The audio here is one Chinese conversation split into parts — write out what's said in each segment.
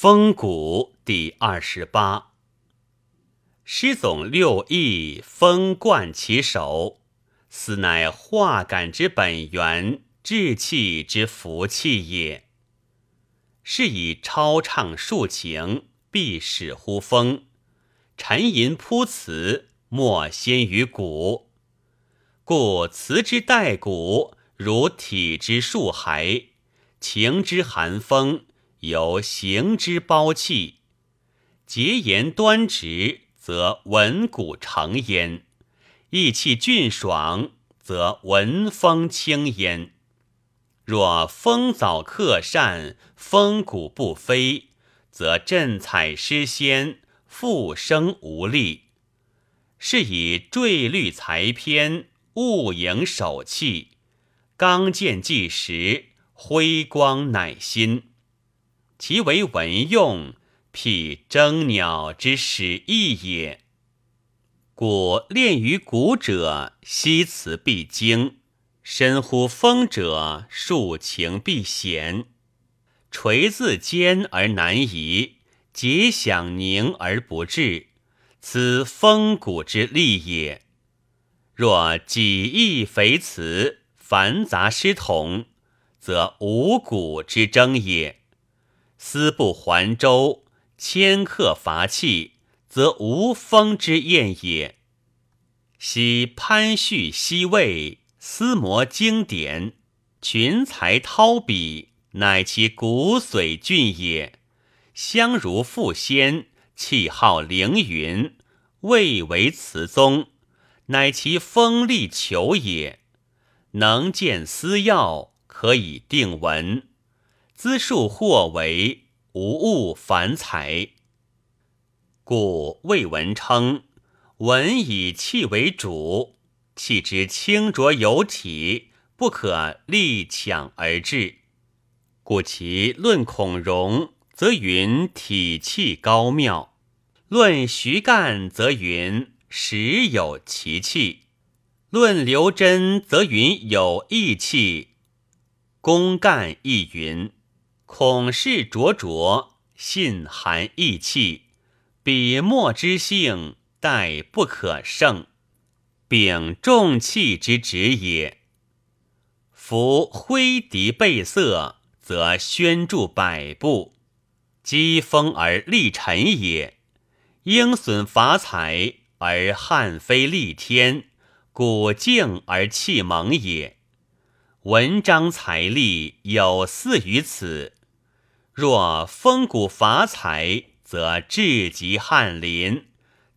风骨第二十八。诗总六艺，风贯其首，斯乃化感之本源，志气之福气也。是以超唱抒情，必始乎风；沉吟铺词，莫先于骨。故词之带骨，如体之束骸，情之寒风。有行之包气，节言端直，则文骨成焉；意气俊爽，则文风清焉。若风早克善，风骨不飞，则振采失仙，复生无力。是以坠律才偏，物盈手气，刚健济时，辉光乃新。其为文用，辟征鸟之始意也。故练于古者，惜词必精；深乎风者，抒情必显。锤字坚而难移，结响凝而不至，此风骨之利也。若几意肥辞，繁杂失统，则五谷之争也。思不还舟，迁客伐器，则无风之宴也。昔潘旭西魏，思摩经典，群才韬笔，乃其骨髓俊也。相如复先，气号凌云，未为词宗，乃其锋利求也。能见思要，可以定文。资数或为无物凡才，故魏文称文以气为主，气之清浊有体，不可力抢而至。故其论孔融，则云体气高妙；论徐干，则云实有其气；论刘桢，则云有义气。公干亦云。孔氏灼灼，信含意气，笔墨之性，殆不可胜。秉重器之职也。夫挥笛背色，则宣著百步；积风而立尘也。鹰隼伐采而汉飞立天，鼓静而气猛也。文章财力有似于此。若风骨伐采，则志极翰林；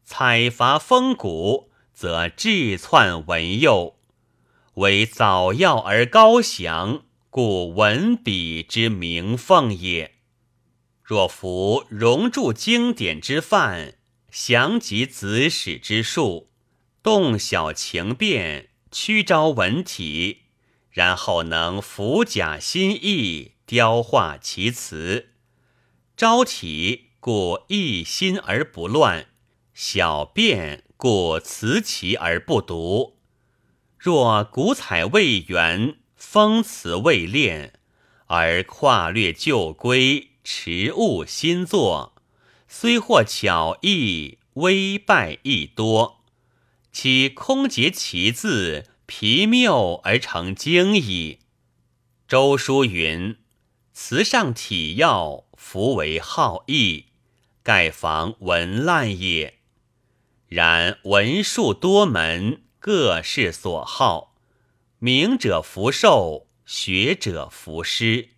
采伐风骨，则志窜文佑。为早要而高翔，故文笔之名凤也。若夫融铸经典之范，详集子史之术，洞晓情变，曲招文体，然后能服甲心意。雕画其词，朝体故一心而不乱；小便故辞其而不读。若古采未圆，风辞未练，而跨略旧规，持物新作，虽获巧艺，微败亦多。其空结其字，皮谬而成精矣。周书云。词上体要，弗为好义，盖防文滥也。然文术多门，各是所好。明者福寿，学者福师。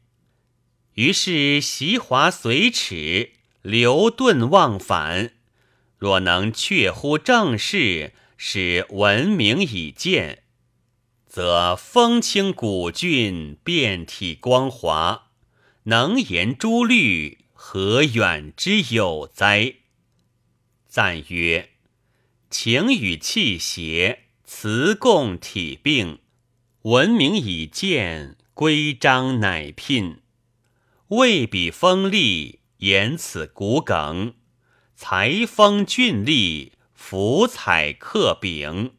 于是习华随耻，流顿忘返。若能确乎正事，使文明以见，则风清古俊，遍体光华。能言诸律，何远之有哉？赞曰：情与气协，词共体并，文明以见，规章乃聘。未比锋利，言此骨梗；才风俊丽，福彩克柄。